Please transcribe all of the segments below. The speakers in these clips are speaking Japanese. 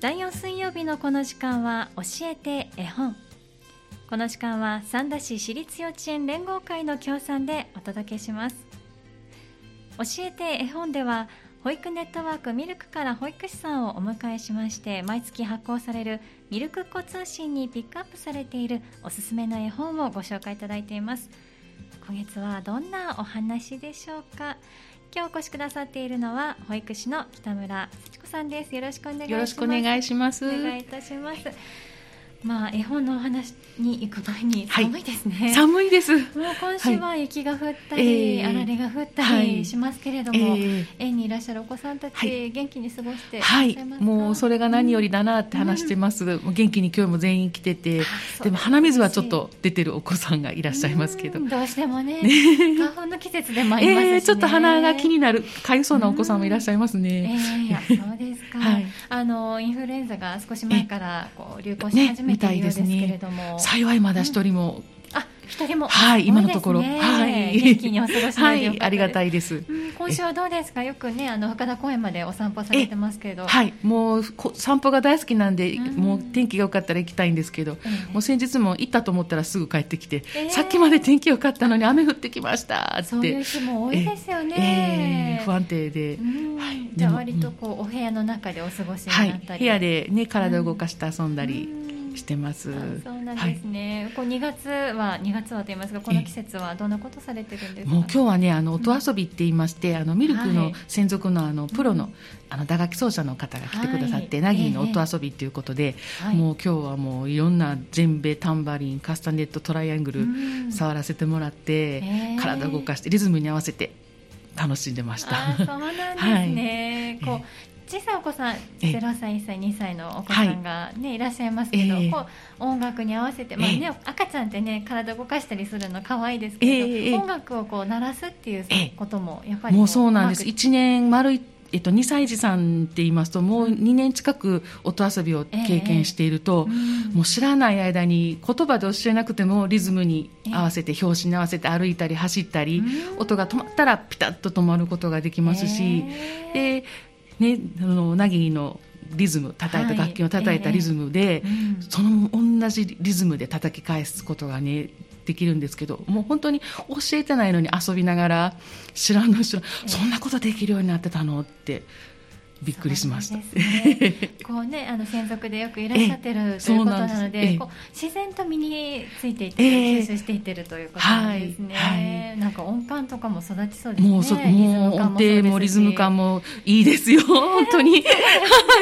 第4水曜日のこの時間は教えて絵本。この時間は三田市私立幼稚園連合会の協賛でお届けします。教えて絵本では保育ネットワークミルクから保育士さんをお迎えしまして毎月発行されるミルクっ子通信にピックアップされているおすすめの絵本をご紹介いただいています。今月はどんなお話でしょうか。今日お越しくださっているのは保育士の北村幸子さんです。よろしくお願いします。よろしくお願いします。お願いいたしますまあ絵本のお話に行く前に寒いですね、はい、寒いです。もう今週は雪が降ったり、はい、あられが降ったりしますけれども、はいえ。ー、園にいらっしゃるお子さんたち、元気に過ごしてはい。もうそれが何よりだなって話してます、うん、元気に今日も全員来ててでも鼻水はちょっと出てるお子さんがいらっしゃいますけど、どうしてもね花粉の季節でもありますし、ね、えー、ちょっと鼻が気になるかゆそうなお子さんもいらっしゃいますね、えー、そうですか、あのインフルエンザが少し前からこう流行し始めているようですけれども、ね、幸いまだ一人も、うん、あ一人も。はい、今のところ、はい、元気にお過ごしはい、ありがたいです。今週はどうですか？よくね、あの深田公園までお散歩されてますけど。はい、もう散歩が大好きなんで、もう天気が良かったら行きたいんですけど、もう先日も行ったと思ったらすぐ帰ってきて、さっきまで天気良かったのに雨降ってきましたって。そういう日も多いですよね。不安定で、はい、じゃあ割とこうお部屋の中でお過ごしになったり、部屋でね体を動かして遊んだり。してます。そうなんですね。はい、こう2月は2月はと言いますがこの季節はどんなことされてるんですか？もう今日はねあの音遊びって言いまして、うん、あのミルクの専属のあのプロの、あの打楽器奏者の方が来てくださって、はい、ナギーの音遊びっていうことで、えー、もう今日はもういろんな全米タンバリンカスタネットトライアングル触らせてもらって、えー、体を動かしてリズムに合わせて楽しんでました。そうなんですね。はい、こう小さいお子さん0歳1歳2歳のお子さんがね、はい、いらっしゃいますけど、えー、こう音楽に合わせて、まあね、えー、赤ちゃんってね体動かしたりするの可愛いですけど、えー、音楽をこう鳴らすっていうこともやっぱりもうそうなんです。1年丸いえっと、2歳児さんって言いますともう2年近く音遊びを経験していると、えー、もう知らない間に言葉で教えなくてもリズムに合わせて拍子に合わせて歩いたり走ったり、音が止まったらピタッと止まることができますし、えー、でね、あのなぎのリズム叩いた楽器を叩いたリズムで、はいえーうん、その同じリズムで叩き返すことがねできるんですけどもう本当に教えてないのに遊びながら知らんの知らん、え。ー、そんなことできるようになってたのってびっくりしました。ね、こうねあの専属でよくいらっしゃってるということなので、こう自然と身についていって、吸収していってるということなんですね。はいはい、なんか音感とかも育ちそうですね。もうそもう音程もリズム感もいいですよ本当に。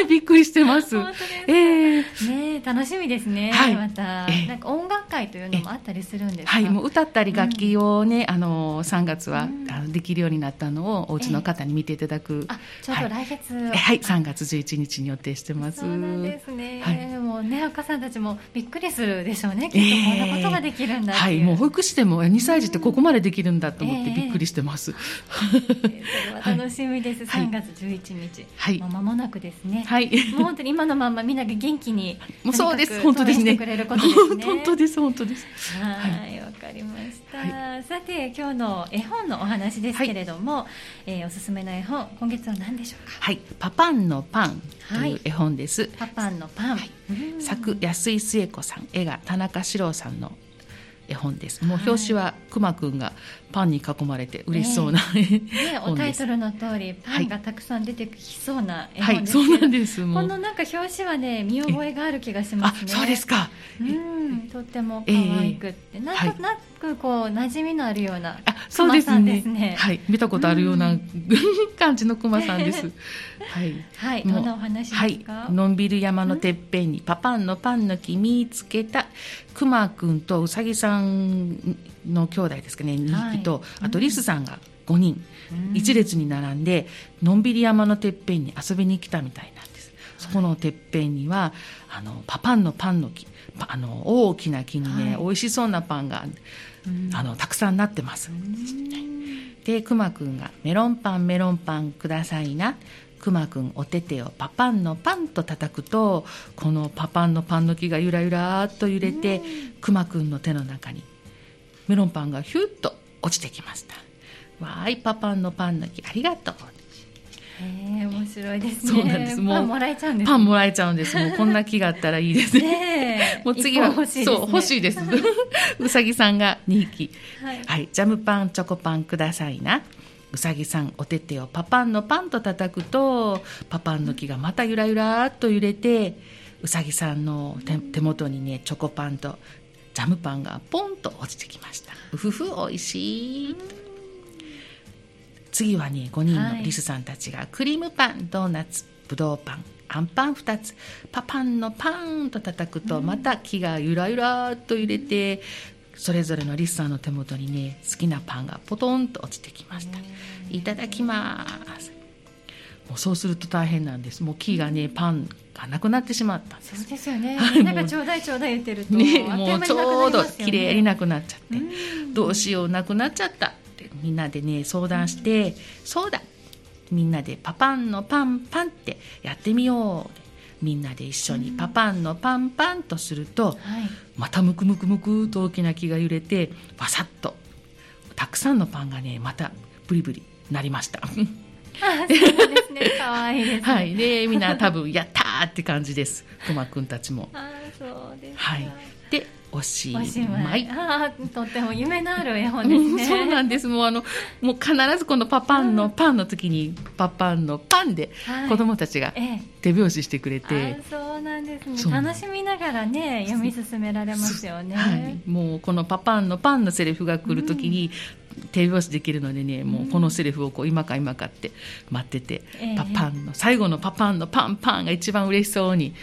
びっくりしてます。本当えー、ね楽しみですね。はい、また、えー、なんか音楽会というのもあったりするんですはいもう歌ったり楽器をね、うん、あの3月は、うん、できるようになったのをお家の方に見ていただく。えー、あちょうど来月。はい、3月11日に予定してます。そうなんですね。はい、もうね、お母さんたちもびっくりするでしょうね。きっとこんなことができるんだはい、もう保育士でも2歳児ってここまでできるんだと思ってびっくりしてます。えー、楽しみです。3月11日。はい。もう間もなくですね。はい。もう本当に今のままみんなが元気に。もうそうです。本当ですね。くれることですね。本当です。本当です。はい。わかりました。さて、今日の絵本のお話ですけれども、えおすすめの絵本、今月は何でしょうか？はい。パパンのパンという絵本です。パパンのパン。はい、作安井末子さん、絵が田中史郎さんの絵本です。もう表紙はくまくんがパンに囲まれて嬉しそうな、え。ー、ね、おタイトルの通りパンがたくさん出てきそうな絵本です、はい、そうなんですこのなんか表紙はね見覚えがある気がしますね。そうですか。うんとっても可愛くって、えー、なんとなくこう馴染みのあるようなそうですね。はい見たことあるような、感じのくまさんです。はい。はい。どんなお話ですか？はい、のんびり山のてっぺんにパパンのパンの木見つけたくまくんとうさぎさんの兄弟ですかね2匹と、あとリスさんが5人、一列に並んでのんびり山のてっぺんに遊びに来たみたいなんですそこのてっぺんにはあのパパンのパンの木あの大きな木にね、はい、美味しそうなパンがあのたくさんなってます。でくまくんが「メロンパンメロンパンくださいな」くまくんお手手をパパンのパンと叩くとこのパパンのパンの木がゆらゆらっと揺れてくまくんの手の中にメロンパンがヒュッと落ちてきました。わーいパパンのパンの木ありがとうへえ面白いですねそうなんですもうパンもらえちゃうんですパンもらえちゃうんです。もうこんな気があったらいいですね。もう次は、欲しいですねそう、欲しいです。うさぎさんが2匹。はいはい、ジャムパン、チョコパンくださいな。うさぎさん、お手手をパパンのパンと叩くと、パパンの木がまたゆらゆらっと揺れて、うさぎさんの手手元にね、チョコパンとジャムパンがポンと落ちてきました。うふふ、おいしい。次はね、5人のリスさんたちが、クリームパン、ドーナツ、ぶどうパン、あんパン2つ、パパンのパンと叩くと、また木がゆらゆらっと揺れて、それぞれのリスさんの手元にね、好きなパンがポトンと落ちてきました。いただきます。もうそうすると大変なんです。もう木がね、パンがなくなってしまったんです。そうですよね。はいみんながちょうだいちょうだい言ってると、ね、もうちょうどりますよね。綺麗になくなっちゃって、うん。どうしようなくなっちゃったみんなでね相談して、そうだみんなでパパンのパンパンってやってみようみんなで一緒にパパンのパンパンとすると、はいまたムクムクムクと大きな木が揺れてわさっとたくさんのパンがねまたブリブリなりました。あそうですね 可愛いですねはい、でみんな多分やったーって感じです。くまくんたちも。あそうですかはい。でおしまいまい。とっても夢のある絵本ですうんね。そうなんです。もうあの、もう必ずこのパパンのパンの時に、パパンのパンではい子供たちがええ。手拍子してくれあて、そうなんですね。楽しみながらね読み進められますよね。はい、もうこのパパンのパンのセリフが来る時に、手拍子できるのでね、もうこのセリフをこう今か今かって待ってて、ええパパンの、最後のパパンのパンパンが一番嬉しそうに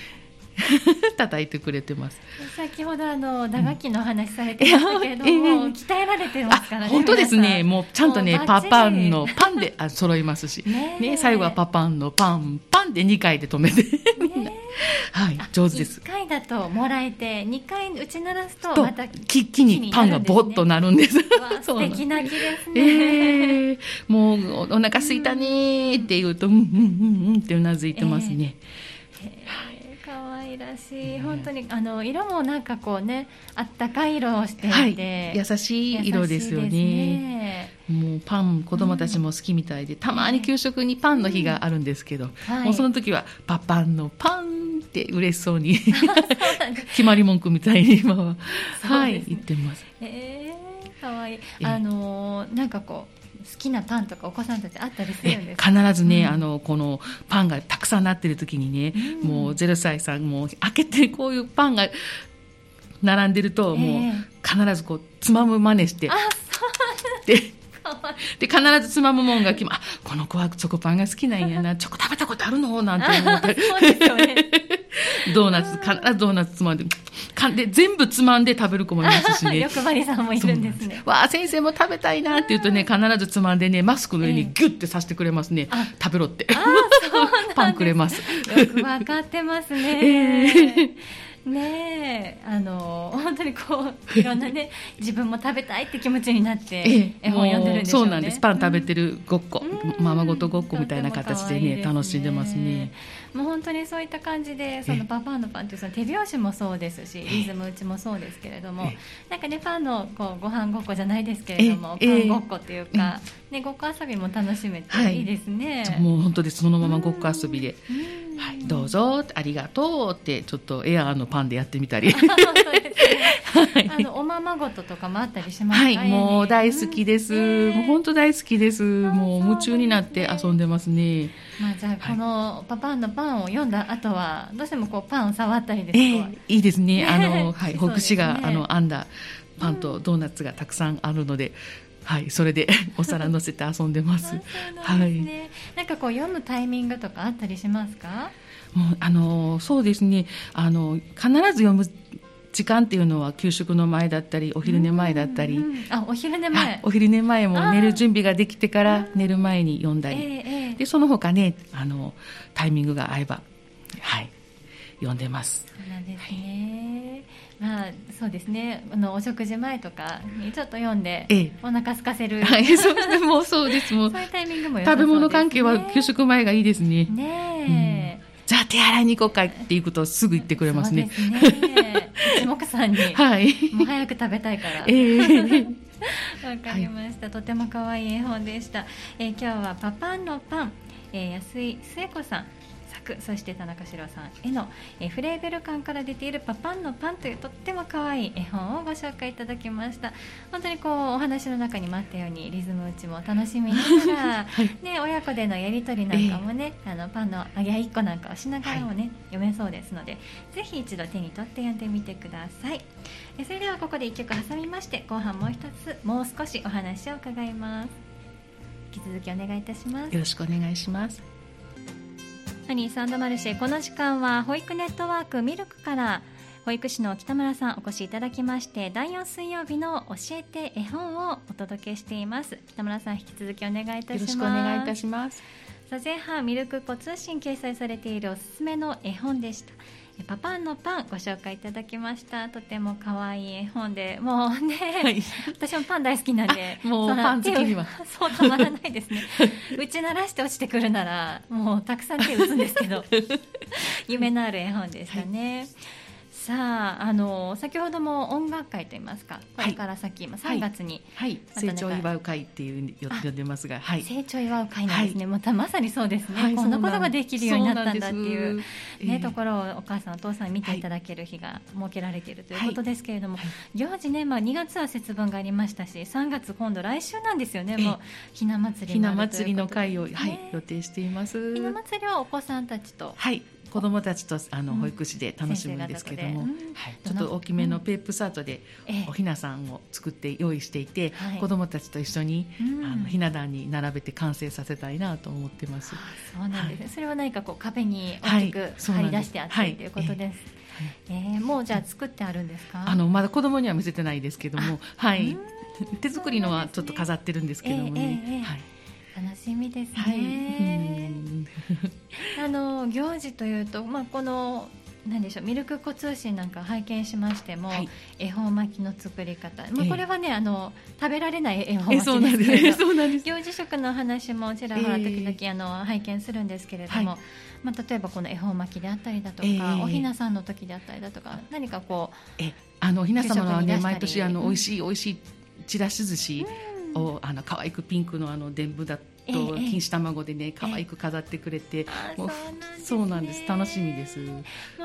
叩いてくれてます。先ほどあの打楽器のお話されてましたけれども、いやええ鍛えられてますからね。あ本当ですね、もうちゃんとね、パパンのパンであ揃いますし、ねえね、最後はパパンのパン、パンで2回で止めて、みんな、はい、上手です1。回だともらえて2回打ち鳴らすととまた木木にパンがボッとなるんです。素敵な木ですね。ええもうおお腹すいたねーって言うと、うんうんうんうんってうなずいてますね。へえ可愛らしい。本当にあの色もなんかこうねあったかい色をしていて、はい、優しい色ですよ優しいね。もうパン子供たちも好きみたいで、たまに給食にパンの日があるんですけど、はい。もうその時はパパンのパンって嬉しそうに 決まり文句みたいに今は、そうはい。言ってます。えー、かわいい。ええ。あのーなんかこう好きなパンとかお子さんたちあったりするんえですか？必ずね、うん。あのこのパンがたくさんなってる時にね、うん。もう0歳さんも開けてこういうパンが並んでると、もうえ必ずこうつまむ真似してあそう。でで必ずつまむもんが決まあこの子はチョコパンが好きなんやな チョコ食べたことあるの？なんて思って。ドーナツ必ずドーナツつまんでかんで全部つまんで食べる子もいますしね。欲張りさんもいるんですね。わあ先生も食べたいなって言うとね必ずつまんでねマスクの上にギュッてさしてくれますね、あ食べろって。パンくれます。よくわかってますね。ねえ、あの本当にこういろんなね自分も食べたいって気持ちになって絵本読んでるんでしょうね。そうなんです。パン食べてるごっこ、うん。ままごとごっこみたいな形でねとても可愛いす楽しんでますね。もう本当にそういった感じでそのパパのパンというその手拍子もそうですしリズム打ちもそうですけれどもえなんかねパンのこうご飯ごっこじゃないですけれどもパええンごっこっていうかねごっこ遊びも楽しめはい。ていいですね。もう本当ですそのままごっこ遊びで、うん。はい、どうぞありがとうってちょっとエアーのパンでやってみたり。あのおままごととかもあったりしますか？はい、もう大好きです。うん。もう本当大好きです。もう夢中になって遊んでますね。まあじゃあこのパパンのパンを読んだ後はどうしてもこうパンを触ったりですええとか。いいですね。あの、はい、そうですねあの、編んだパンとドーナツがたくさんあるので、はい、それで お皿乗せて遊んでまあす。なんですね。なんかこう読むタイミングとかあったりしますか。もう、あの、そうですね。あの、必ず読む時間っていうのは給食の前だったり、お昼寝前だったり、うんうんあお昼寝あ前。お昼寝前も寝る準備ができてから寝る前に読んだり、ええええ。でその他ねあのタイミングが合えばはい。読んでます。そうなんですね。まあそうですね。あのお食事前とかにちょっと読んで、ええ。お腹空かせる。はい。そうですねもうそうです。もうそういうタイミングも良さそ食べ物関係は給食前がいいですね。ねえ。じゃあ手洗いに行こうかっていうことをすぐ言ってくれますね。そうですね。一目散に。はい。もう早く食べたいから。ええ。わかりました、とても可愛い絵本でした、えー今日はパパンのパン、えー、安井末子さん作そして田中史郎さんへの、えー、フレーベル館から出ているパパンのパンというとっても可愛い絵本をご紹介いただきました。本当にこうお話の中にもあったようにリズム打ちも楽しみながら、はい、ね、親子でのやり取りなんかもね、えー、あのパンの揚げ1個なんかをしながらもね、はい、読めそうですのでぜひ一度手に取って読んでみてください。それではここで1曲挟みまして後半もう一つもう少しお話を伺います。引き続きお願いいたします。よろしくお願いしますハニーサンドマルシェこの時間は保育ネットワークミルクから保育士の北村さんお越しいただきまして第4水曜日の教えて絵本をお届けしています。北村さん引き続きお願いいたします。よろしくお願いいたします。さあ前半ミルク子通信掲載されているおすすめの絵本でしたパパンのパンご紹介いただきました。とても可愛い絵本で。もうね、はい、私もパン大好きなんで。もうパン好きには。そうたまらないですね。打ち鳴らして落ちてくるならもうたくさん手打つんですけど。夢のある絵本でしたね、はいさああの先ほども音楽会といいますかこれから先、はい、3月に、はい、成長祝う会っていう呼んでますが、はい、成長祝う会なんですね、またまさにそうです。ね、こんなことができるようになったんだっていうね、ところをお母さんお父さん見ていただける日が設けられているということですけれども、行事ね、まあ、2月は節分がありましたし3月今度来週なんですよね。もうひな祭りひな祭りの会を、はい、予定しています。ひな祭りはお子さんたちと。はい子どもたちとあの保育士で楽しむんですけども、はい、ちょっと大きめのペープサートでおひなさんを作って用意していて、はい、子どもたちと一緒に、あのひな壇に並べて完成させたいなと思ってます。そうなんです、ね、それは何かこう壁に大きく張り出してあって、ということです。えー、もうじゃあ作ってあるんですか？あのまだ子供には見せてないですけども、はい。手作りのはちょっと飾ってるんですけどもね。はい。楽しみですね。はい、あの行事というと、まあ、この何でしょうミルク子通信なんか拝見しましても、はい、恵方巻きの作り方、まあ、これはね、えー、あの食べられない恵方巻きですけれど、え行事食の話もちらほら時々、えー、あの拝見するんですけれども、はい、まあ、例えばこの恵方巻きであったりだとか、えー、おひなさんの時であったりだとか何かこうえあのおひな様はね毎年あの、美味しい美味しいちらし寿司を、あの可愛くピンクのあの伝部だったと錦糸卵でね可愛く飾ってくれて、もうそうなんです楽しみです。も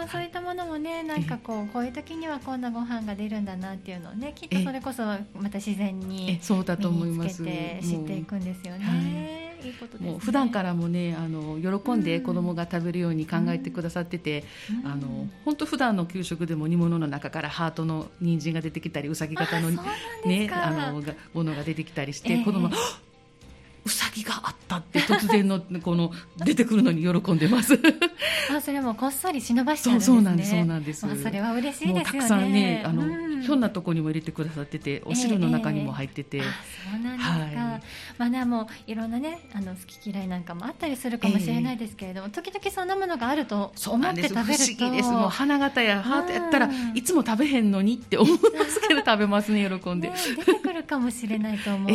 うそういったものもねなんかこうこういう時にはこんなご飯が出るんだなっていうのをねきっとそれこそまた自然にそうだと思います。知っていくんですよね。い。いことです、ね、もう普段からもねあの喜んで子供が食べるように考えてくださってて、うん、あの本当普段の給食でも煮物の中からハートの人参が出てきたりうさぎ型のねあのものが出てきたりして、えー、子供うさぎがあったって突然のこの出てくるのに喜んでます。あそれもこっそり忍ばしてるんですね。そうなんですそうなんです、まあ、それは嬉しいですよね。たくさんねあの、うん、ひょんなとこにも入れてくださっててお汁の中にも入ってて、えーえー、はい、まあでもいろんなねあの好き嫌いなんかもあったりするかもしれないですけれども、えー、時々そんなものがあると思って食べると。不思議です。もう花形やハートやったら、いつも食べへんのにって思いますけど食べますね喜んで、ね、出てくるかもしれないと思うと、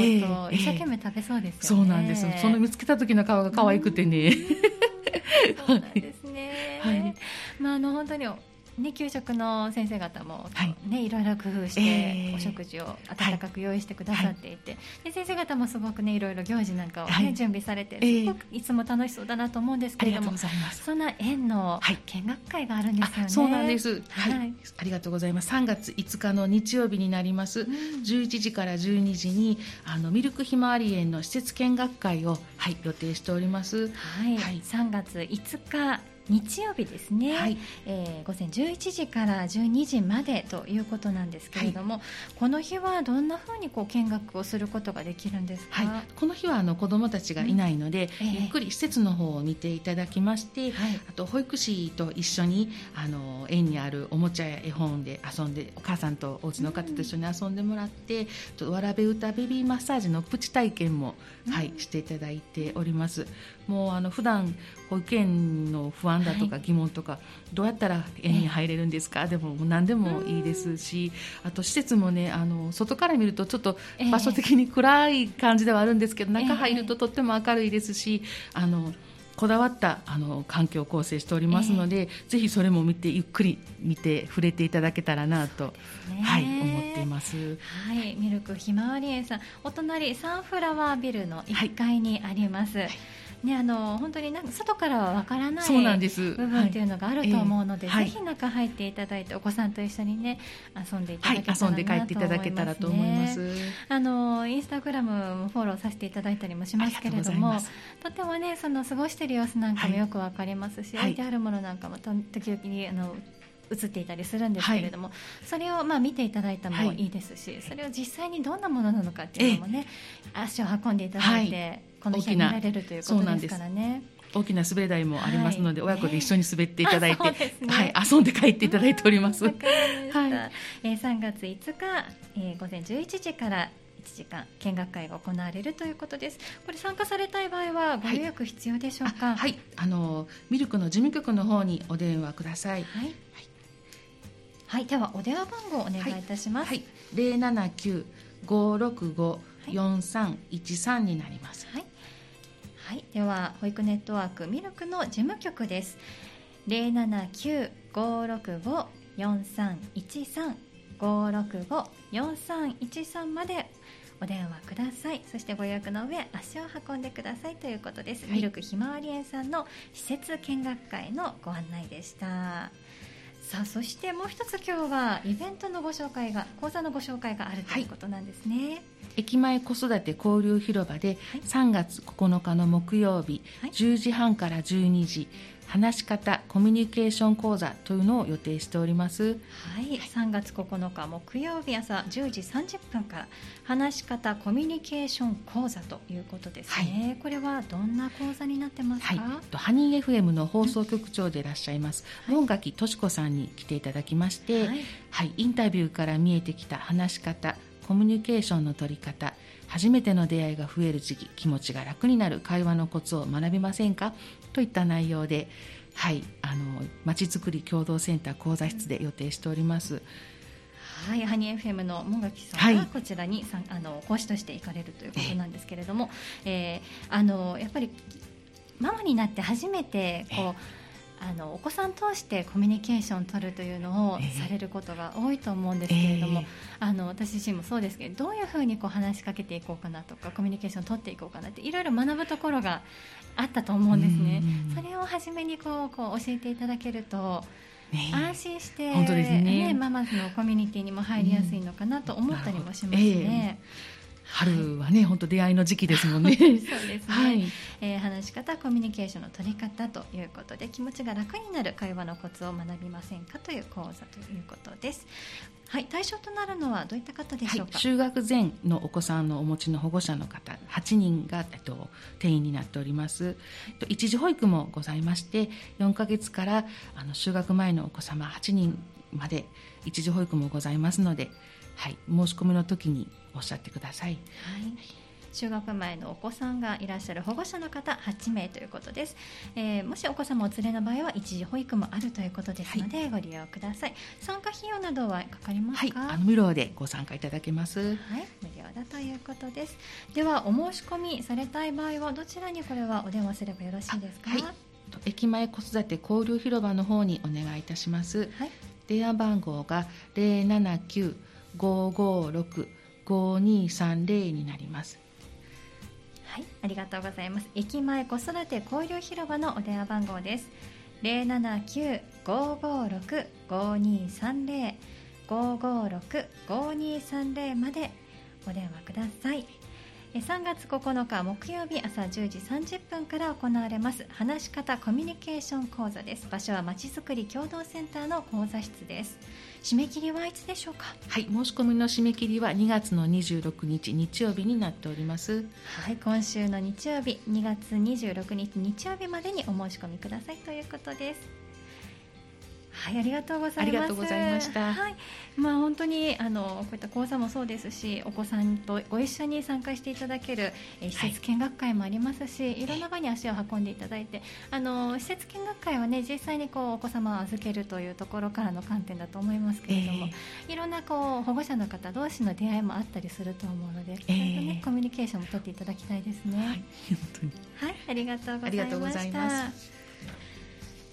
一生懸命食べそうですよね、そうなんです。その見つけた時の顔が可愛くてね、そうなんですね、はい、まああの本当にね、給食の先生方も、はい。ね、いろいろ工夫して、お食事を温かく用意してくださっていて、はい、で先生方もすごくねいろいろ行事なんかをね、はい、準備されて、すごくいつも楽しそうだなと思うんですけれども、そんな園の見学会があるんですよね。そうなんです、はい、ありがとうございます。3月5日の日曜日になります。うん、11時から12時にあのミルクひまわり園の施設見学会をはい予定しております。はい、はい、3月5日日曜日ですね、はい、えー、午前11時から12時までということなんですけれども、はい、この日はどんなふうにこう見学をすることができるんですか、はい、この日はあの子どもたちがいないので、うんえ。ー、ゆっくり施設の方を見ていただきまして、はい、あと保育士と一緒にあの園にあるおもちゃや絵本で遊んでお母さんとお家の方と一緒に遊んでもらって、うん、わらべ歌ベビーマッサージのプチ体験も、うん、はい、していただいております。もうあの普段保育園の不安だとか疑問とか、はい、どうやったら園に入れるんですか、えー、でも何でもいいですしあと施設もねあの外から見るとちょっと場所的に暗い感じではあるんですけど、えー、中入るととっても明るいですしあのこだわったあの環境構成しておりますので、えー、ぜひそれも見てゆっくり見て触れていただけたらなと、ね、はい思っています。はい、ミルクひまわり園さん。お隣サンフラワービルの1階にあります。はいねあの本当になんか外からはわからないそうなんです。部分っていうのがあると思うので、はい。ええぜひ中入っていただいてお子さんと一緒にね遊んでいたはいだけたらなと思います、ね。遊んで帰っていただけたらと思います。あのインスタグラムもフォローさせていただいたりもしますけれどもとてもねその過ごしている様子なんかもよくわかりますし、はい。置いてあるものなんかもと時々にあの映っていたりするんですけれども、それをまあ見ていただいたのもい。いですし、それを実際にどんなものなのかっていうのもね、足を運んでいただいて、はいこの日は見られるということですからね。大きな滑り台もありますので、はい親子で一緒に滑っていただいて、あそうですねはい、遊んで帰っていただいております。はいえー3月5日、えー午前11時から1時間見学会が行われるということです。これ参加されたい場合はご予約必要でしょうか？あはい、あのミルクの事務局の方にお電話ください。はい。はい、ではお電話番号お願いいたします。はい、零七九五六五四三一三になります。はい、はい、では保育ネットワークミルクの事務局です。零七九五六五四三一三五六五四三一三までお電話ください。そしてご予約の上足を運んでくださいということです。はいミルクひまわり園さんの施設見学会のご案内でした。さあそしてもう一つ今日はイベントのご紹介が講座のご紹介があるということなんですね。駅前子育て交流広場ではい。3月9日の木曜日、はい。10時半から12時話し方コミュニケーション講座というのを予定しております。はい、3月9日木曜日朝10時30分から話し方コミュニケーション講座ということですね、これはどんな講座になってますか、はい、とハニー FM の放送局長でいらっしゃいます。門垣敏子さんに来ていただきまして、はい。はい、インタビューから見えてきた話し方コミュニケーションの取り方初めての出会いが増える時期気持ちが楽になる会話のコツを学びませんか？といった内容ではいあのまちづくり共同センター講座室で予定しております。はい、ハニー FM の門垣さんがはい。こちらにさんあの講師として行かれるということなんですけれども、えーあのやっぱりママになって初めてこう、あのお子さん通してコミュニケーションを取るというのをええされることが多いと思うんですけれども、ええ。あの私自身もそうですけどどういうふうにこう話しかけていこうかなとかコミュニケーションを取っていこうかなっていろいろ学ぶところがあったと思うんですね。うん。それを初めにこうこう教えていただけるとね安心して、本当ですね。ママのコミュニティにも入りやすいのかなと思ったりもしますね。春はね本当出会いの時期ですもんね。そうですね、はい。えー話し方コミュニケーションの取り方ということで気持ちが楽になる会話のコツを学びませんかという講座ということです。はい。対象となるのはどういった方でしょうか、はい、就学前のお子さんのお持ちの保護者の方8人が、えっと、定員になっております。えっと一時保育もございまして4ヶ月からあの就学前のお子様8人まで一時保育もございますので、はい、申し込みの時におっしゃってください。はい。就学前のお子さんがいらっしゃる保護者の方8名ということです、えーもしお子様お連れの場合は一時保育もあるということですので、ご利用ください。参加費用などはかかりまはいすか、あの無料でご参加いただけます。はい、無料だということです。では、お申し込みされたい場合は、どちらにこれはお電話すればよろしいですか？はいと駅前子育て交流広場の方にお願いいたします。はい、電話番号が556-5230になりますはい、ありがとうございます。駅前子育て交流広場のお電話番号です。零七九五五六五二三零五五六五二三零までお電話ください。え3月9日木曜日朝10時30分から行われます話し方コミュニケーション講座です場所はまちづくり共同センターの講座室です締め切りはいつでしょうか？はい、申し込みの締め切りは2月の26日日曜日になっております。はい、今週の日曜日2月26日日曜日までにお申し込みくださいということです。はい、ありがとうございます。ありがとうございましたはい、まあ本当にあのこういった講座もそうですし、お子さんとご一緒に参加していただける、えー施設見学会もありますし、い、ろんな場に足を運んでいただいて、あの施設見学会はね実際にこうお子様を預けるというところからの観点だと思いますけれども、いろんなこう保護者の方同士の出会いもあったりすると思うので、ええちゃんとねコミュニケーションも取っていただきたいですね。はい、本当に。はい、ありがとうございました。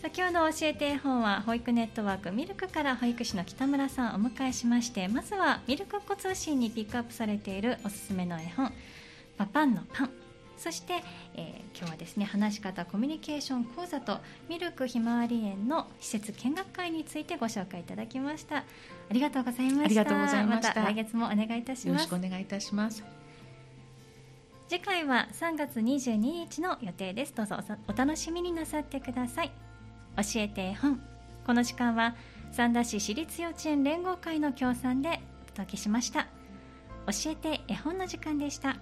今日の教えて絵本は保育ネットワークミルクから保育士の北村さんをお迎えしましてまずはミルクっ子通信にピックアップされているおすすめの絵本パパンのパン。そして、えー今日はですね話し方コミュニケーション講座とミルクひまわり園の施設見学会についてご紹介いただきました。ありがとうございました。ありがとうございました。た来月もお願いいたしよろますしくお願いいたします。次回は3月22日の予定です。どうぞお楽しみになさってください教えて絵本。この時間は三田市私立幼稚園連合会の協賛でお届けしました。教えて絵本の時間でした。